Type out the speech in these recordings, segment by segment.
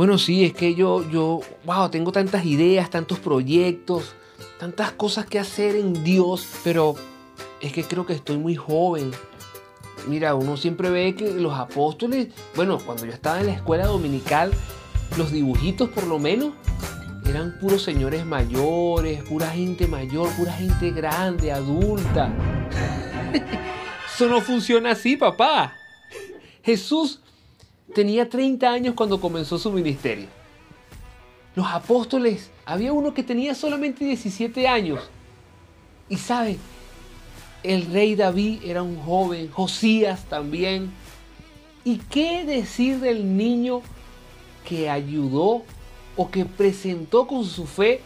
Bueno, sí, es que yo, yo, wow, tengo tantas ideas, tantos proyectos, tantas cosas que hacer en Dios, pero es que creo que estoy muy joven. Mira, uno siempre ve que los apóstoles, bueno, cuando yo estaba en la escuela dominical, los dibujitos por lo menos eran puros señores mayores, pura gente mayor, pura gente grande, adulta. Eso no funciona así, papá. Jesús tenía 30 años cuando comenzó su ministerio. Los apóstoles, había uno que tenía solamente 17 años. Y sabe, el rey David era un joven, Josías también. ¿Y qué decir del niño que ayudó o que presentó con su fe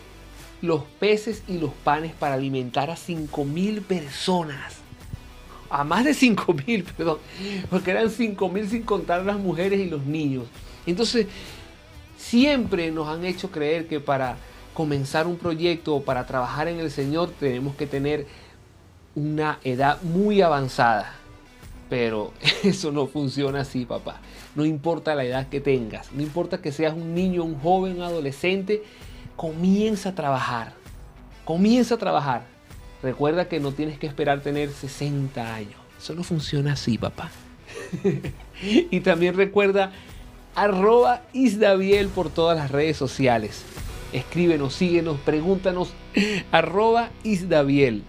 los peces y los panes para alimentar a 5 mil personas? A más de 5 mil, perdón, porque eran 5 mil sin contar las mujeres y los niños. Entonces, siempre nos han hecho creer que para comenzar un proyecto o para trabajar en el Señor tenemos que tener una edad muy avanzada. Pero eso no funciona así, papá. No importa la edad que tengas, no importa que seas un niño, un joven, un adolescente, comienza a trabajar. Comienza a trabajar. Recuerda que no tienes que esperar tener 60 años. Eso no funciona así, papá. y también recuerda arroba Isdaviel por todas las redes sociales. Escríbenos, síguenos, pregúntanos arroba Isdaviel.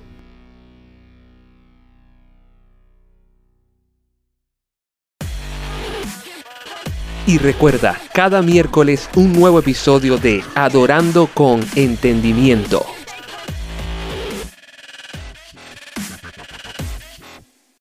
Y recuerda, cada miércoles un nuevo episodio de Adorando con Entendimiento.